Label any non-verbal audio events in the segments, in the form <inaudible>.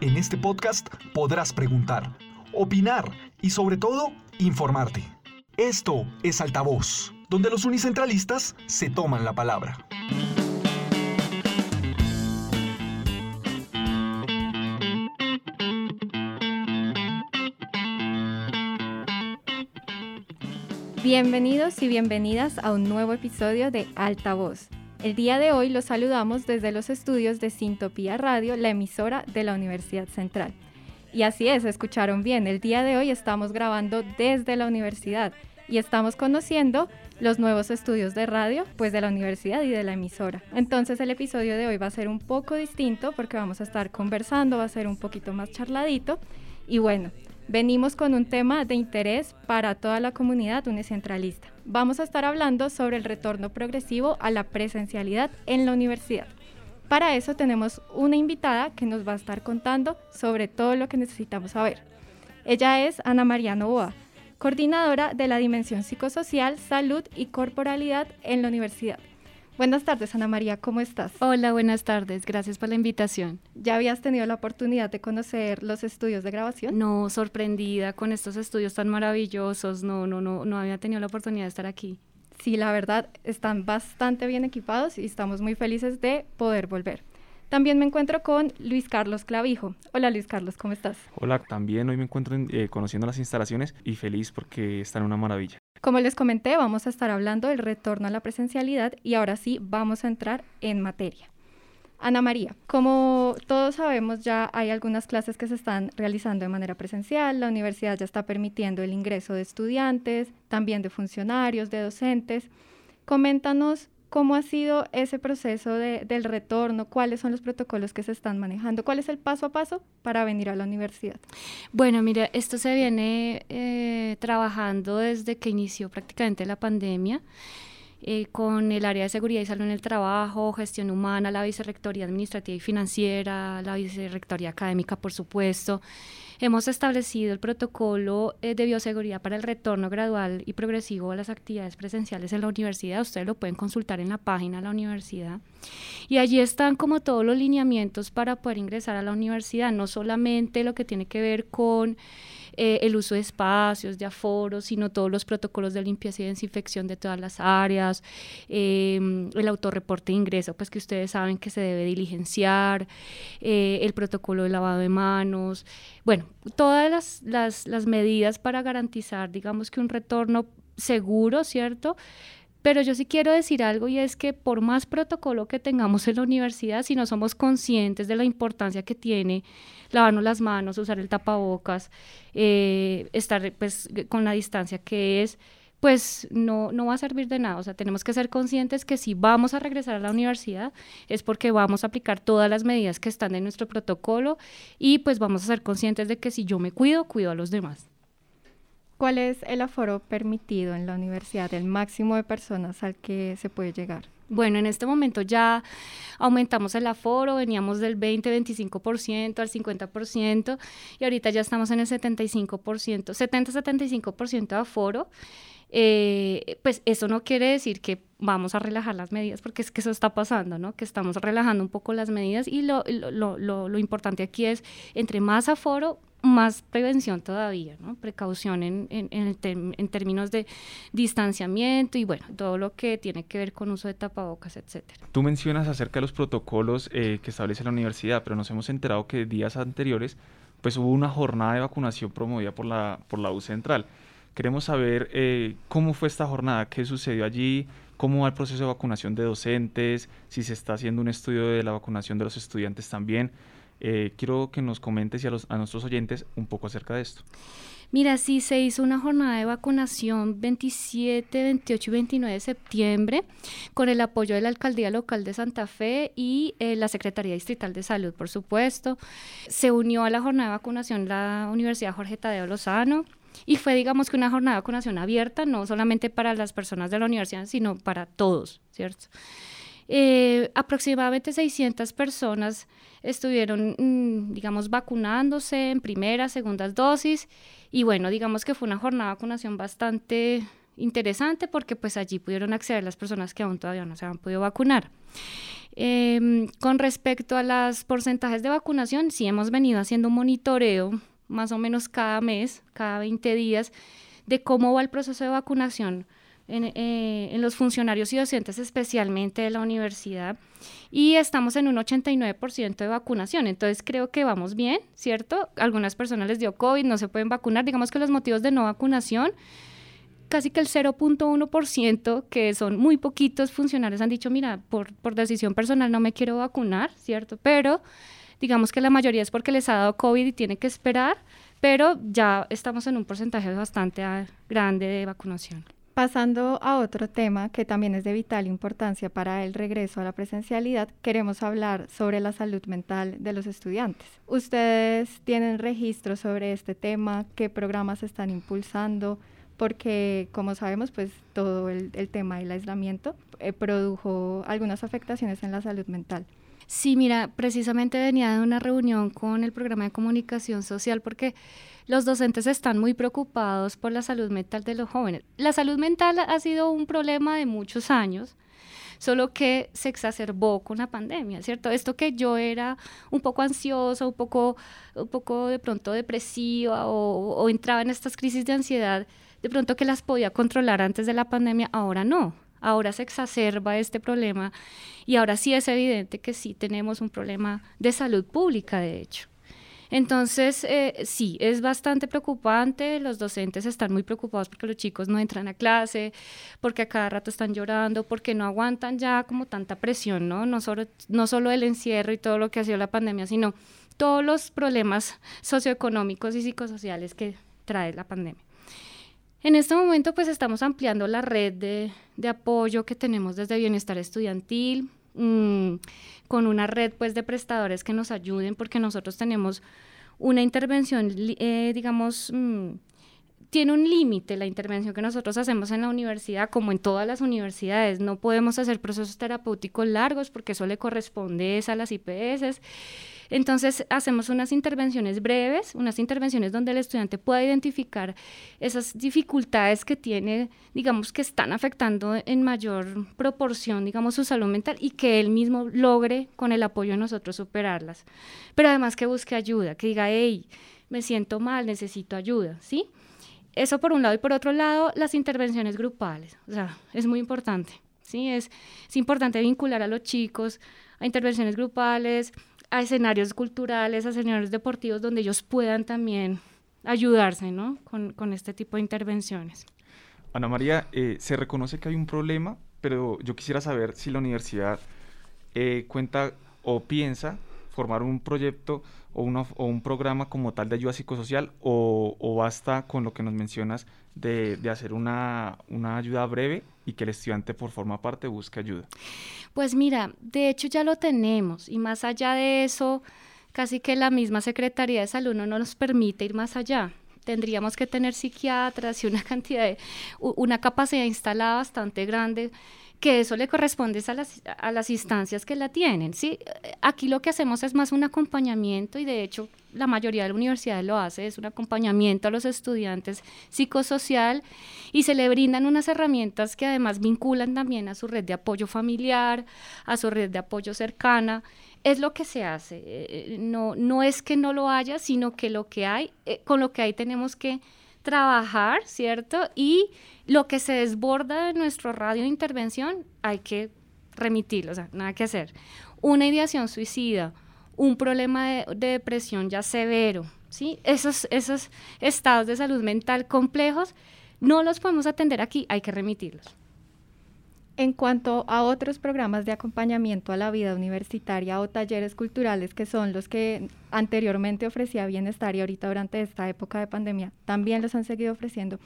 En este podcast podrás preguntar, opinar y sobre todo informarte. Esto es Altavoz, donde los unicentralistas se toman la palabra. Bienvenidos y bienvenidas a un nuevo episodio de Altavoz. El día de hoy los saludamos desde los estudios de Sintopía Radio, la emisora de la Universidad Central. Y así es, escucharon bien, el día de hoy estamos grabando desde la universidad y estamos conociendo los nuevos estudios de radio pues de la universidad y de la emisora. Entonces el episodio de hoy va a ser un poco distinto porque vamos a estar conversando, va a ser un poquito más charladito y bueno, venimos con un tema de interés para toda la comunidad unicentralista. Vamos a estar hablando sobre el retorno progresivo a la presencialidad en la universidad. Para eso tenemos una invitada que nos va a estar contando sobre todo lo que necesitamos saber. Ella es Ana María Novoa, coordinadora de la Dimensión Psicosocial, Salud y Corporalidad en la universidad. Buenas tardes, Ana María, ¿cómo estás? Hola, buenas tardes, gracias por la invitación. ¿Ya habías tenido la oportunidad de conocer los estudios de grabación? No, sorprendida con estos estudios tan maravillosos, no, no, no, no había tenido la oportunidad de estar aquí. Sí, la verdad, están bastante bien equipados y estamos muy felices de poder volver. También me encuentro con Luis Carlos Clavijo. Hola Luis Carlos, ¿cómo estás? Hola, también hoy me encuentro eh, conociendo las instalaciones y feliz porque están una maravilla. Como les comenté, vamos a estar hablando del retorno a la presencialidad y ahora sí vamos a entrar en materia. Ana María, como todos sabemos ya hay algunas clases que se están realizando de manera presencial, la universidad ya está permitiendo el ingreso de estudiantes, también de funcionarios, de docentes. Coméntanos ¿Cómo ha sido ese proceso del retorno? ¿Cuáles son los protocolos que se están manejando? ¿Cuál es el paso a paso para venir a la universidad? Bueno, mira, esto se viene eh, trabajando desde que inició prácticamente la pandemia. Eh, con el área de seguridad y salud en el trabajo, gestión humana, la vicerrectoría administrativa y financiera, la vicerrectoría académica, por supuesto. Hemos establecido el protocolo eh, de bioseguridad para el retorno gradual y progresivo a las actividades presenciales en la universidad. Ustedes lo pueden consultar en la página de la universidad. Y allí están como todos los lineamientos para poder ingresar a la universidad, no solamente lo que tiene que ver con eh, el uso de espacios, de aforos, sino todos los protocolos de limpieza y desinfección de todas las áreas, em, el autorreporte de ingreso, pues que ustedes saben que se debe diligenciar, eh, el protocolo de lavado de manos, bueno, todas las, las, las medidas para garantizar, digamos que un retorno seguro, ¿cierto? Pero yo sí quiero decir algo y es que por más protocolo que tengamos en la universidad, si no somos conscientes de la importancia que tiene lavarnos las manos, usar el tapabocas, eh, estar pues con la distancia que es, pues no, no va a servir de nada. O sea, tenemos que ser conscientes que si vamos a regresar a la universidad es porque vamos a aplicar todas las medidas que están en nuestro protocolo y pues vamos a ser conscientes de que si yo me cuido, cuido a los demás. ¿Cuál es el aforo permitido en la universidad, el máximo de personas al que se puede llegar? Bueno, en este momento ya aumentamos el aforo, veníamos del 20-25% al 50% y ahorita ya estamos en el 75%, 70-75% de aforo. Eh, pues eso no quiere decir que vamos a relajar las medidas, porque es que eso está pasando, ¿no? Que estamos relajando un poco las medidas y lo, lo, lo, lo importante aquí es, entre más aforo, más prevención todavía, ¿no? Precaución en, en, en, términos de distanciamiento y bueno, todo lo que tiene que ver con uso de tapabocas, etcétera. Tú mencionas acerca de los protocolos eh, que establece la universidad, pero nos hemos enterado que días anteriores pues hubo una jornada de vacunación promovida por la, por la U Central. Queremos saber eh, cómo fue esta jornada, qué sucedió allí, cómo va el proceso de vacunación de docentes, si se está haciendo un estudio de la vacunación de los estudiantes también. Eh, quiero que nos comentes y a, los, a nuestros oyentes un poco acerca de esto. Mira, sí, se hizo una jornada de vacunación 27, 28 y 29 de septiembre con el apoyo de la Alcaldía Local de Santa Fe y eh, la Secretaría Distrital de Salud, por supuesto. Se unió a la jornada de vacunación la Universidad Jorge Tadeo Lozano, y fue, digamos que una jornada de vacunación abierta, no solamente para las personas de la universidad, sino para todos, ¿cierto? Eh, aproximadamente 600 personas estuvieron, mm, digamos, vacunándose en primera, segundas dosis y bueno, digamos que fue una jornada de vacunación bastante interesante porque pues allí pudieron acceder las personas que aún todavía no se han podido vacunar. Em, con respecto a los porcentajes de vacunación, sí hemos venido haciendo un monitoreo más o menos cada mes, cada 20 días, de cómo va el proceso de vacunación en, eh, en, los funcionarios y docentes, especialmente de la universidad, y estamos en un 89% de vacunación. Entonces creo que vamos bien, ¿cierto? Algunas personas les dio COVID, no se pueden vacunar. Digamos que los motivos de no vacunación casi que el 0.1%, que son muy poquitos funcionarios, han dicho, mira, por, por decisión personal no me quiero vacunar, ¿cierto? Pero digamos que la mayoría es porque les ha dado COVID y tiene que esperar, pero ya estamos en un porcentaje bastante grande de vacunación. Pasando a otro tema que también es de vital importancia para el regreso a la presencialidad, queremos hablar sobre la salud mental de los estudiantes. ¿Ustedes tienen registro sobre este tema? ¿Qué programas están impulsando? porque como sabemos, pues todo el, tema del aislamiento eh, produjo algunas afectaciones en la salud mental. Sí, mira, precisamente venía de una reunión con el programa de comunicación social porque los docentes están muy preocupados por la salud mental de los jóvenes. La salud mental ha sido un problema de muchos años, solo que se exacerbó con la pandemia, ¿cierto? Esto que yo era un poco ansiosa, un poco, un poco de pronto depresiva o, o entraba en estas crisis de ansiedad, de pronto que las podía controlar antes de la pandemia, ahora no. Ahora se exacerba este problema y ahora sí es evidente que sí tenemos un problema de salud pública, de hecho. Entonces, eh, sí, es bastante preocupante. Los docentes están muy preocupados porque los chicos no entran a clase, porque a cada rato están llorando, porque no aguantan ya como tanta presión, ¿no? No solo, no solo el encierro y todo lo que ha sido la pandemia, sino todos los problemas socioeconómicos y psicosociales que trae la pandemia. En este momento pues estamos ampliando la red de, apoyo que tenemos desde Bienestar Estudiantil, mm, con una red pues de prestadores que nos ayuden porque nosotros tenemos una intervención, eh, digamos, mm, tiene un límite la intervención que nosotros hacemos en la universidad, como en todas las universidades. No podemos hacer procesos terapéuticos largos porque eso le corresponde a las IPS entonces hacemos unas intervenciones breves, unas intervenciones donde el estudiante pueda identificar esas dificultades que tiene, digamos, que están afectando en mayor proporción, digamos, su salud mental y que él mismo logre con el apoyo de nosotros superarlas. Pero además que busque ayuda, que diga, hey, me siento mal, necesito ayuda, ¿sí? Eso por un lado y por otro lado, las intervenciones grupales, o sea, es muy importante, ¿sí? Es, es importante vincular a los chicos a intervenciones grupales, a escenarios culturales, a escenarios deportivos donde ellos puedan también ayudarse ¿no? con, con este tipo de intervenciones. Ana María, eh, se reconoce que hay un problema, pero yo quisiera saber si la universidad eh, cuenta o piensa formar un proyecto o, o, un programa como tal de ayuda psicosocial o, o basta con lo que nos mencionas de, de hacer una, una, ayuda breve y que el estudiante por forma parte busque ayuda? Pues mira, de hecho ya lo tenemos y más allá de eso, casi que la misma Secretaría de Salud no nos permite ir más allá tendríamos que tener psiquiatras y una <laughs> cantidad de, una capacidad instalada bastante grande que eso le corresponde a las, a las instancias que la tienen. ¿sí? Aquí lo que hacemos es más un acompañamiento y de hecho la mayoría de la universidad lo hace, es un acompañamiento a los estudiantes psicosocial y se le brindan unas herramientas que además vinculan también a su red de apoyo familiar, a su red de apoyo cercana. Es lo que se hace, eh, no, no es que no lo haya, sino que lo que hay, eh, con lo que hay tenemos que trabajar, ¿cierto? Y lo que se desborda de nuestro radio de intervención hay que remitirlo, o sea, nada que hacer. Una ideación suicida, un problema de, depresión ya severo, ¿sí? Esos, esos estados de salud mental complejos no los podemos atender aquí, hay que remitirlos. En cuanto a otros programas de acompañamiento a la vida universitaria o talleres culturales que son los que anteriormente ofrecía Bienestar y ahorita durante esta época de pandemia también los han seguido ofreciendo,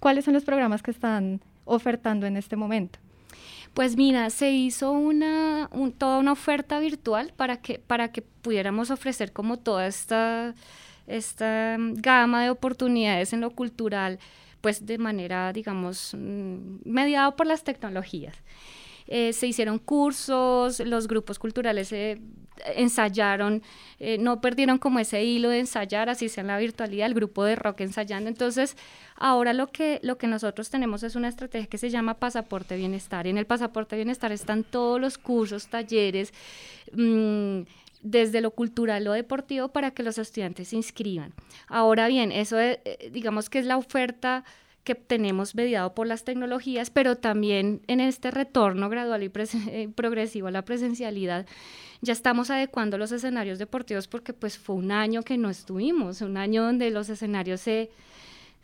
¿cuáles son los programas que están ofertando en este momento? Pues mira, se hizo una, toda una oferta virtual para que, para que pudiéramos ofrecer como toda esta, esta gama de oportunidades en lo cultural pues de manera, digamos, mm, mediado por las tecnologías. Eh, se hicieron cursos, los grupos culturales se ensayaron, eh, no perdieron como ese hilo de ensayar, así sea en la virtualidad, el grupo de rock ensayando. Entonces, ahora lo que, lo que nosotros tenemos es una estrategia que se llama Pasaporte Bienestar. Y en el Pasaporte Bienestar están todos los cursos, talleres, mmm, desde lo cultural o deportivo para que los estudiantes se inscriban. Ahora bien, eso eh, digamos que es la oferta que tenemos mediado por las tecnologías, pero también en este retorno gradual y eh, progresivo a la presencialidad, ya estamos adecuando los escenarios deportivos porque pues fue un año que no estuvimos, un año donde los escenarios se,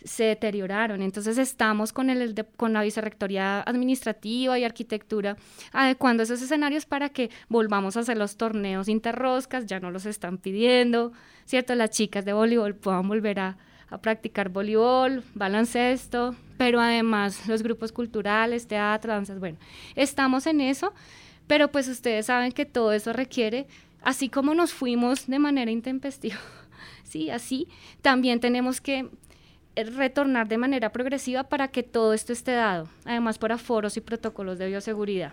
se deterioraron. Entonces estamos con, el, con la vicerrectoría administrativa y arquitectura adecuando esos escenarios para que volvamos a hacer los torneos interroscas, ya no los están pidiendo, ¿cierto? Las chicas de voleibol puedan volver a, a practicar voleibol, baloncesto, pero además los grupos culturales, teatro, danzas, bueno, estamos en eso, pero pues ustedes saben que todo eso requiere, así como nos fuimos de manera intempestiva, <laughs> sí, así, también tenemos que retornar de manera progresiva para que todo esto esté dado, además por aforos y protocolos de bioseguridad.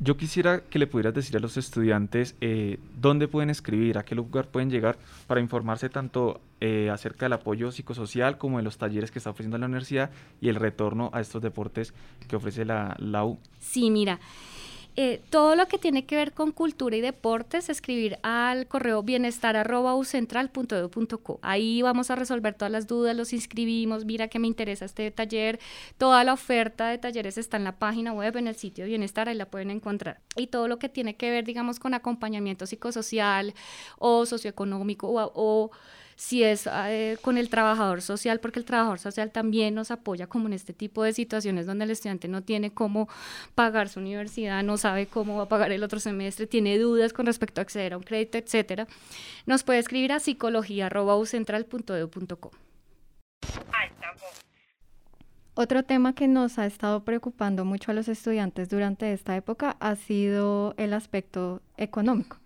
Yo quisiera que le pudieras decir a los estudiantes eh, dónde pueden escribir, a qué lugar pueden llegar para informarse tanto eh, acerca del apoyo psicosocial como de los talleres que está ofreciendo la universidad y el retorno a estos deportes que ofrece la, la U. Sí, mira, eh, todo lo que tiene que ver con cultura y deportes, escribir al correo bienestar.ucentral.edu.co. Ahí vamos a resolver todas las dudas, los inscribimos, mira que me interesa este taller. Toda la oferta de talleres está en la página web, en el sitio de Bienestar, ahí la pueden encontrar. Y todo lo que tiene que ver, digamos, con acompañamiento psicosocial o socioeconómico o, o si es eh, con el trabajador social, porque el trabajador social también nos apoya como en este tipo de situaciones donde el estudiante no tiene cómo pagar su universidad, no sabe cómo va a pagar el otro semestre, tiene dudas con respecto a acceder a un crédito, etcétera, nos puede escribir a psicología.ucentral.edu.co. Otro tema que nos ha estado preocupando mucho a los estudiantes durante esta época ha sido el aspecto económico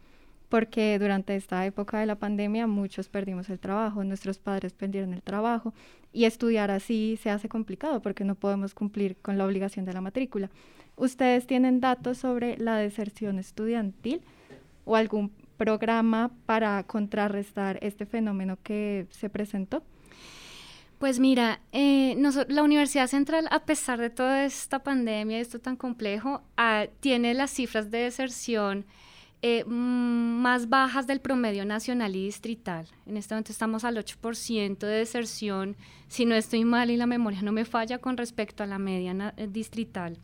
porque durante esta época de la pandemia muchos perdimos el trabajo, nuestros padres perdieron el trabajo y estudiar así se hace complicado porque no podemos cumplir con la obligación de la matrícula. ¿Ustedes tienen datos sobre la deserción estudiantil o algún programa para contrarrestar este fenómeno que se presentó? Pues mira, eh, la Universidad Central, a pesar de toda esta pandemia, esto tan complejo, ah, tiene las cifras de deserción eh, mm, más bajas del promedio nacional y distrital. En este momento estamos al 8% de deserción, si no estoy mal y la memoria no me falla con respecto a la media eh, distrital.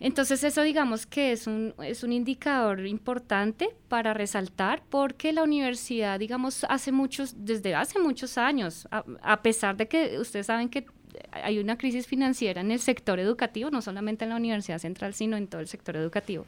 Entonces eso digamos que es un, es un indicador importante para resaltar porque la universidad, digamos, hace muchos, desde hace muchos años, a pesar de que ustedes saben que hay una crisis financiera en el sector educativo, no solamente en la Universidad Central, sino en todo el sector educativo.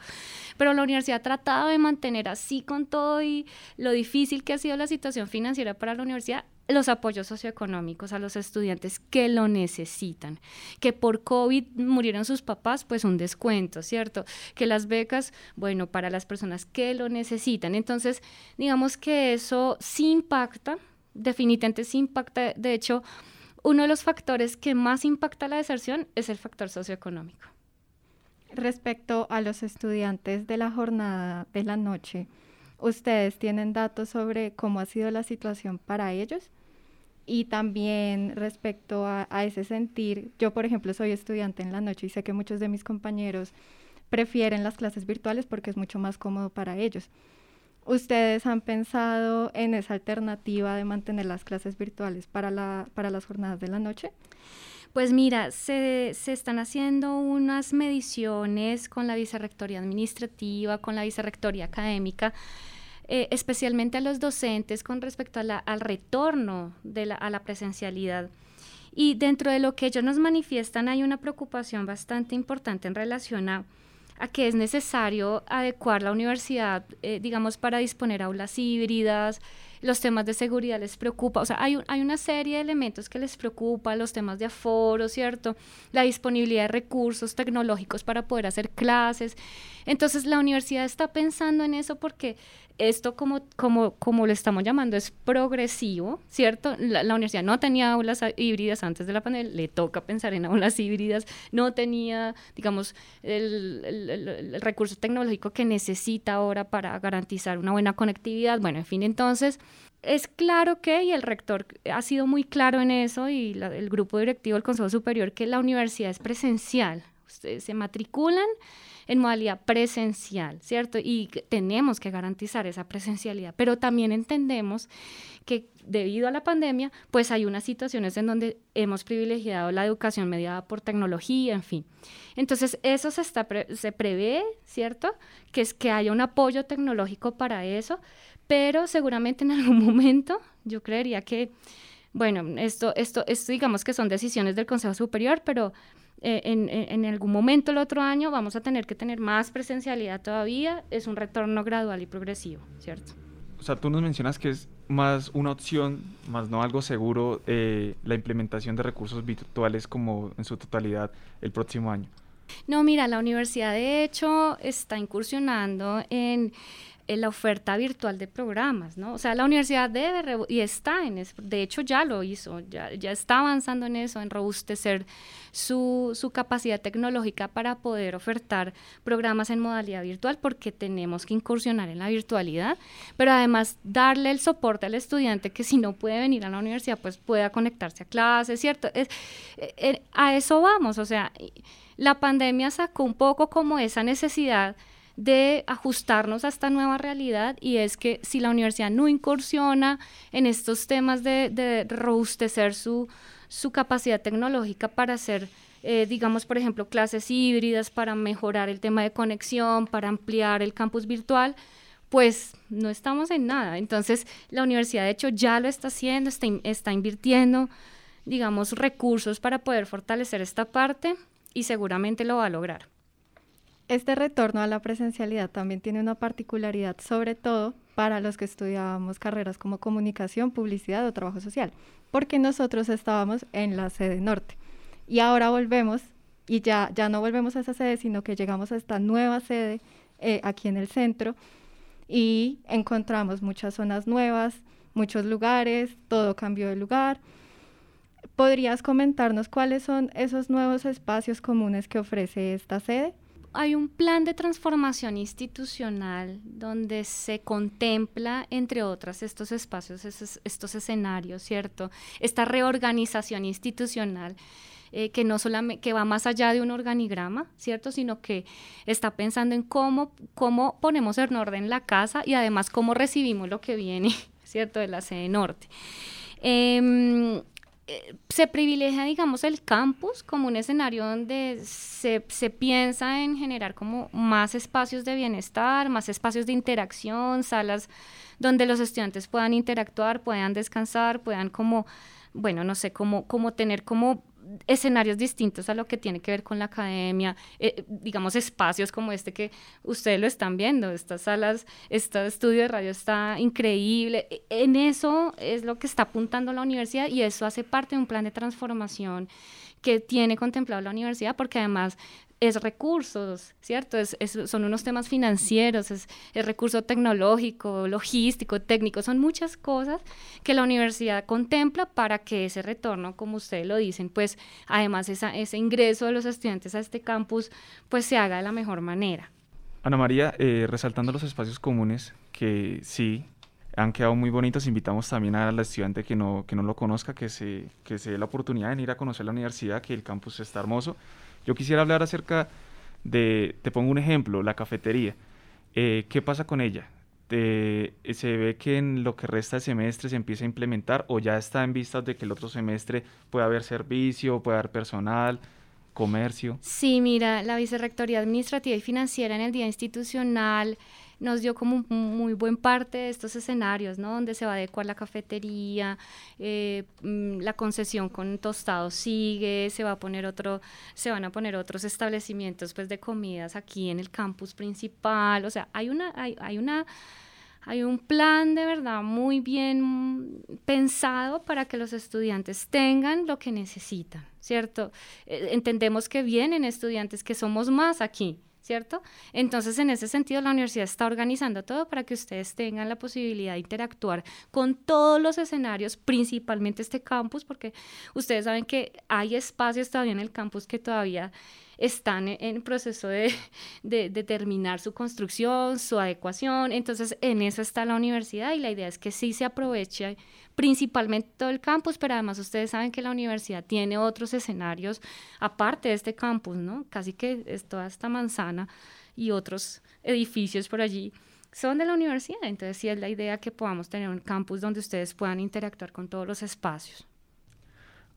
Pero la universidad ha tratado de mantener así con todo y lo difícil que ha sido la situación financiera para la universidad, los apoyos socioeconómicos a los estudiantes que lo necesitan. Que por COVID murieron sus papás, pues un descuento, ¿cierto? Que las becas, bueno, para las personas que lo necesitan. Entonces, digamos que eso sí impacta, definitivamente sí impacta. De hecho, uno de los factores que más impacta la deserción es el factor socioeconómico. Respecto a los estudiantes de la jornada de la noche, ¿ustedes tienen datos sobre cómo ha sido la situación para ellos? Y también respecto a, a ese sentir, yo por ejemplo soy estudiante en la noche y sé que muchos de mis compañeros prefieren las clases virtuales porque es mucho más cómodo para ellos. ¿Ustedes han pensado en esa alternativa de mantener las clases virtuales para, la, para las jornadas de la noche? Pues mira, se, se, están haciendo unas mediciones con la vicerrectoría administrativa, con la vicerrectoría académica, eh, especialmente a los docentes con respecto a la, al retorno de la, a la presencialidad. Y dentro de lo que ellos nos manifiestan hay una preocupación bastante importante en relación a a que es necesario adecuar la universidad, eh, digamos, para disponer aulas híbridas, los temas de seguridad les preocupa, o sea, hay, hay una serie de elementos que les preocupa, los temas de aforo, ¿cierto? La disponibilidad de recursos tecnológicos para poder hacer clases. Entonces la universidad está pensando en eso porque esto como, como, como lo estamos llamando es progresivo, ¿cierto? La, universidad no tenía aulas híbridas antes de la pandemia, le toca pensar en aulas híbridas, no tenía, digamos, el, el, recurso tecnológico que necesita ahora para garantizar una buena conectividad. Bueno, en fin, entonces es claro que, y el rector ha sido muy claro en eso, y el grupo directivo del Consejo Superior, que la universidad es presencial. Ustedes se matriculan en modalidad presencial, ¿cierto? Y tenemos que garantizar esa presencialidad, pero también entendemos que debido a la pandemia, pues hay unas situaciones en donde hemos privilegiado la educación mediada por tecnología, en fin. Entonces, eso se, está se prevé, ¿cierto? Que es que haya un apoyo tecnológico para eso, pero seguramente en algún <laughs> momento yo creería que, bueno, esto, esto, esto digamos que son decisiones del Consejo Superior, pero eh, en, algún momento el otro año vamos a tener que tener más presencialidad todavía, es un retorno gradual y progresivo, ¿cierto? O sea, tú nos mencionas que es más una opción, más no algo seguro, eh, la implementación de recursos virtuales como en su totalidad el próximo año. No, mira, la universidad de hecho está incursionando en en la oferta virtual de programas, ¿no? O sea, la universidad debe, y está en eso, de hecho ya lo hizo, ya, ya está avanzando en eso, en robustecer su, su capacidad tecnológica para poder ofertar programas en modalidad virtual, porque tenemos que incursionar en la virtualidad, pero además darle el soporte al estudiante que si no puede venir a la universidad, pues pueda conectarse a clases, ¿cierto? Es, eh, eh, a eso vamos, o sea, la pandemia sacó un poco como esa necesidad de ajustarnos a esta nueva realidad y es que si la universidad no incursiona en estos temas de, robustecer su, su capacidad tecnológica para hacer eh, digamos, por ejemplo, clases híbridas para mejorar el tema de conexión, para ampliar el campus virtual, pues no estamos en nada. Entonces, la universidad, de hecho, ya lo está haciendo, está, está invirtiendo, digamos, recursos para poder fortalecer esta parte y seguramente lo va a lograr. Este retorno a la presencialidad también tiene una particularidad, sobre todo para los que estudiábamos carreras como comunicación, publicidad o trabajo social, porque nosotros estábamos en la sede norte y ahora volvemos y ya, ya no volvemos a esa sede, sino que llegamos a esta nueva sede eh, aquí en el centro y encontramos muchas zonas nuevas, muchos lugares, todo cambió de lugar. ¿Podrías comentarnos cuáles son esos nuevos espacios comunes que ofrece esta sede? Hay un plan de transformación institucional donde se contempla, entre otras, estos espacios, estos, escenarios, ¿cierto? Esta reorganización institucional. Eh, que no solamente que va más allá de un organigrama, ¿cierto? Sino que está pensando en cómo, cómo ponemos en orden la casa y además cómo recibimos lo que viene, <laughs> ¿cierto? De la sede norte. Em, eh, se privilegia, digamos, el campus como un escenario donde se, se, piensa en generar como más espacios de bienestar, más espacios de interacción, salas donde los estudiantes puedan interactuar, puedan descansar, puedan como, bueno, no sé, como, como tener como escenarios distintos a lo que tiene que ver con la academia, eh, digamos espacios como este que ustedes lo están viendo, estas salas, este estudio de radio está increíble, e, en eso es lo que está apuntando la universidad y eso hace parte de un plan de transformación que tiene contemplado la universidad porque además es recursos, ¿cierto? Es, son unos temas financieros, es, recurso tecnológico, logístico, técnico, son muchas cosas que la universidad contempla para que ese retorno, como ustedes lo dicen, pues además ese ingreso de los estudiantes a este campus, pues se haga de la mejor manera. Ana María, eh, resaltando los espacios comunes, que sí han quedado muy bonitos, invitamos también a la estudiante que no, que no lo conozca, que se, que se dé la oportunidad de ir a conocer la universidad, que el campus está hermoso yo quisiera hablar acerca de, te pongo un ejemplo, la cafetería. Eh, ¿Qué pasa con ella? ¿Se ve que en lo que resta de semestre se empieza a implementar o ya está en vistas de que el otro semestre puede haber servicio, puede haber personal? comercio. Sí, mira, la Vicerrectoría Administrativa y Financiera en el Día Institucional nos dio como muy buen parte de estos escenarios, ¿no? Donde se va a adecuar la cafetería, eh, mm, la concesión con tostados sigue, se va a poner otro, se van a poner otros establecimientos pues de comidas aquí en el campus principal, o sea, hay una, hay, hay una Hay un plan de verdad muy bien pensado para que los estudiantes tengan lo que necesitan, ¿cierto? Eh, entendemos que vienen estudiantes que somos más aquí, ¿cierto? Entonces, en ese sentido, la universidad está organizando todo para que ustedes tengan la posibilidad de interactuar con todos los escenarios, principalmente este campus, porque ustedes saben que hay espacios todavía en el campus que todavía están e-, en proceso <laughs> de, de, terminar su construcción, su adecuación. Entonces, en eso está la universidad y la idea es que sí se aproveche principalmente todo el campus, pero además ustedes saben que la universidad tiene otros escenarios aparte de este campus, ¿no? Casi que es toda esta manzana y otros edificios por allí son de la universidad. Entonces, sí es la idea que podamos tener un campus donde ustedes puedan interactuar con todos los espacios.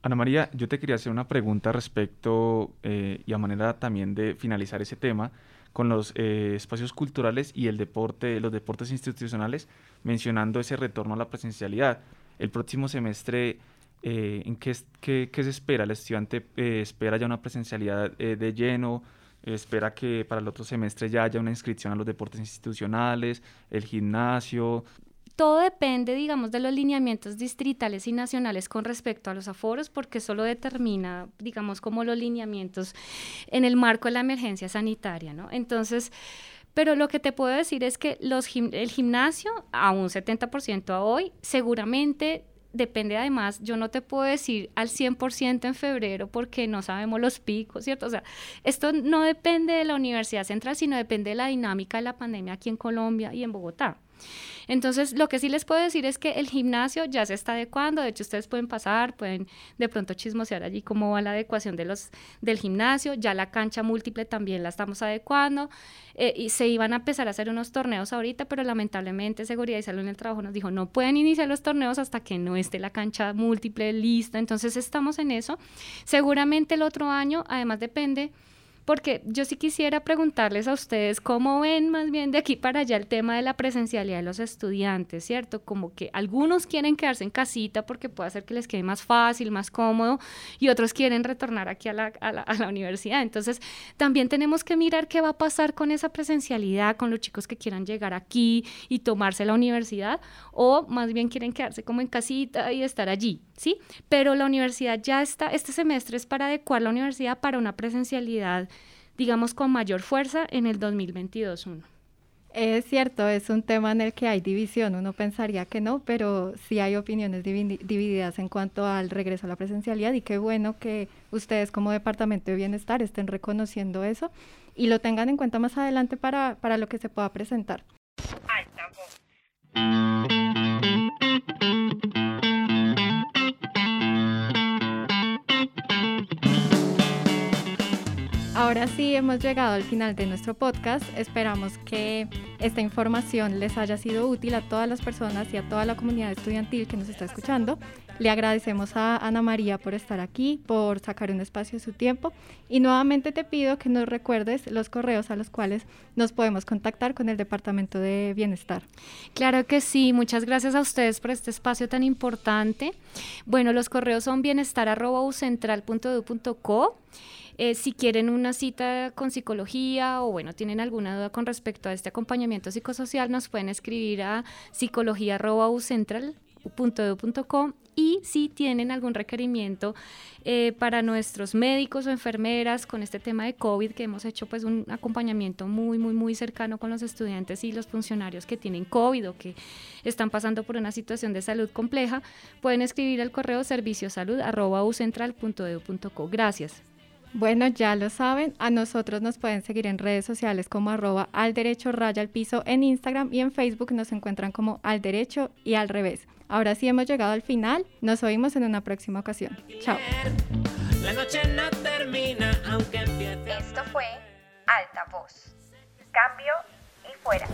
Ana María, yo te quería hacer una pregunta respecto eh, y a manera también de finalizar ese tema con los eh, espacios culturales y el deporte, los deportes institucionales, mencionando ese retorno a la presencialidad. El próximo semestre, eh, ¿en qué, qué, se espera? ¿El estudiante espera ya una presencialidad de lleno? ¿Espera que para el otro semestre ya haya una inscripción a los deportes institucionales, el gimnasio? Todo depende, digamos, de los lineamientos distritales y nacionales con respecto a los aforos, porque eso lo determina, digamos, como los lineamientos en el marco de la emergencia sanitaria, ¿no? Entonces, pero lo que te puedo decir es que los el gimnasio, a un 70% a hoy, seguramente depende además, yo no te puedo decir al 100% en febrero porque no sabemos los picos, ¿cierto? O sea, esto no depende de la Universidad Central, sino depende de la dinámica de la pandemia aquí en Colombia y en Bogotá. Entonces, lo que sí les puedo decir es que el gimnasio ya se está adecuando, de hecho ustedes pueden pasar, pueden de pronto chismosear allí cómo va la adecuación de los, del gimnasio, ya la cancha múltiple también la estamos adecuando, eh, y se iban a empezar a hacer unos torneos ahorita, pero lamentablemente Seguridad y Salud en el Trabajo nos dijo, no pueden iniciar los torneos hasta que no esté la cancha múltiple lista, entonces estamos en eso. Seguramente el otro año, además depende porque yo sí quisiera preguntarles a ustedes cómo ven más bien de aquí para allá el tema de la presencialidad de los estudiantes, ¿cierto? Como que algunos quieren quedarse en casita porque puede hacer que les quede más fácil, más cómodo, y otros quieren retornar aquí a la, a la, a la universidad. Entonces, también tenemos que mirar qué va a pasar con esa presencialidad, con los chicos que quieran llegar aquí y tomarse la universidad, o más bien quieren quedarse como en casita y estar allí, ¿sí? Pero la universidad ya está, este semestre es para adecuar la universidad para una presencialidad digamos, con mayor fuerza en el 2022-1. Es cierto, es un tema en el que hay división. Uno pensaría que no, pero sí hay opiniones divididas en cuanto al regreso a la presencialidad y qué bueno que ustedes como Departamento de Bienestar estén reconociendo eso y lo tengan en cuenta más adelante para, para lo que se pueda presentar. Ahora sí hemos llegado al final de nuestro podcast. Esperamos que esta información les haya sido útil a todas las personas y a toda la comunidad estudiantil que nos está escuchando. Le agradecemos a Ana María por estar aquí, por sacar un espacio de su tiempo y nuevamente te pido que nos recuerdes los correos a los cuales nos podemos contactar con el Departamento de Bienestar. Claro que sí, muchas gracias a ustedes por este espacio tan importante. Bueno, los correos son bienestar.ucentral.edu.co eh, si quieren una cita con psicología o bueno, tienen alguna duda con respecto a este acompañamiento psicosocial, nos pueden escribir a psicología.ucentral.edu.com y si tienen algún requerimiento eh, para nuestros médicos o enfermeras con este tema de COVID, que hemos hecho pues un acompañamiento muy, muy, muy cercano con los estudiantes y los funcionarios que tienen COVID o que están pasando por una situación de salud compleja, pueden escribir al correo serviciosalud.ucentral.edu.co. Gracias. Bueno, ya lo saben, a nosotros nos pueden seguir en redes sociales como arroba al derecho raya al piso en Instagram y en Facebook nos encuentran como al derecho y al revés. Ahora sí hemos llegado al final, nos oímos en una próxima ocasión. Chao. La noche no termina aunque empiece. Esto fue Alta Voz. Cambio y fuera.